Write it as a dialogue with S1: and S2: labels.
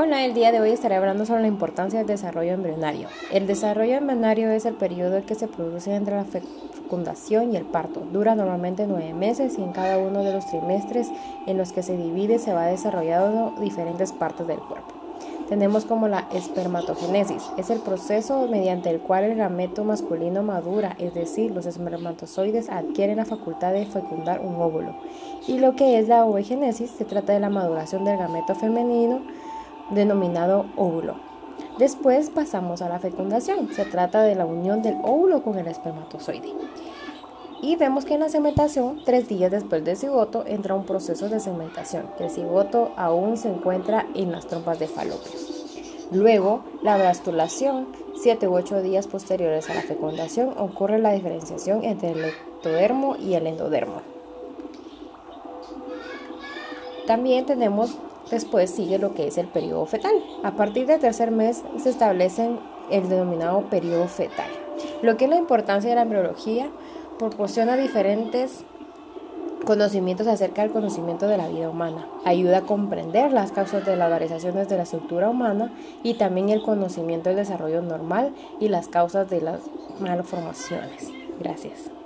S1: Hola, el día de hoy estaré hablando sobre la importancia del desarrollo embrionario. El desarrollo embrionario es el periodo que se produce entre la fecundación y el parto. Dura normalmente nueve meses y en cada uno de los trimestres en los que se divide se va desarrollando diferentes partes del cuerpo. Tenemos como la espermatogénesis, es el proceso mediante el cual el gameto masculino madura, es decir, los espermatozoides adquieren la facultad de fecundar un óvulo. Y lo que es la ovogénesis se trata de la maduración del gameto femenino denominado óvulo. Después pasamos a la fecundación. Se trata de la unión del óvulo con el espermatozoide. Y vemos que en la cementación, tres días después del cigoto, entra un proceso de cementación, que el cigoto aún se encuentra en las trompas de falopio. Luego, la blastulación, siete u ocho días posteriores a la fecundación, ocurre la diferenciación entre el ectodermo y el endodermo. También tenemos Después sigue lo que es el periodo fetal. A partir del tercer mes se establece el denominado periodo fetal. Lo que es la importancia de la embriología proporciona diferentes conocimientos acerca del conocimiento de la vida humana. Ayuda a comprender las causas de las variaciones de la estructura humana y también el conocimiento del desarrollo normal y las causas de las malformaciones. Gracias.